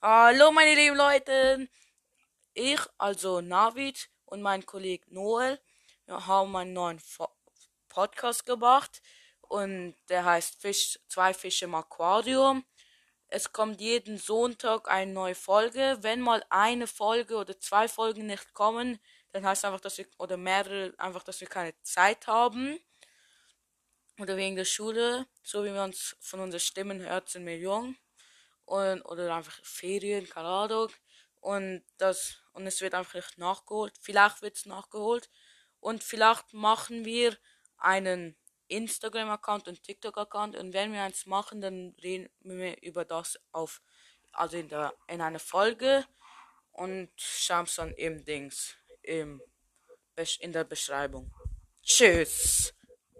Hallo meine lieben Leute. Ich, also Navid und mein Kollege Noel, wir haben einen neuen Podcast gemacht und der heißt Fisch, zwei Fische im Aquarium. Es kommt jeden Sonntag eine neue Folge. Wenn mal eine Folge oder zwei Folgen nicht kommen, dann heißt einfach, dass wir, oder mehrere, einfach, dass wir keine Zeit haben. Oder wegen der Schule. So wie wir uns von unseren Stimmen hört, sind wir jung. Und, oder einfach Ferien, keine Ahnung. Und das, und es wird einfach nicht nachgeholt. Vielleicht wird es nachgeholt. Und vielleicht machen wir einen Instagram-Account und TikTok-Account. Und wenn wir eins machen, dann reden wir über das auf, also in der, in einer Folge. Und schauen es dann im Dings, im, in der Beschreibung. Tschüss.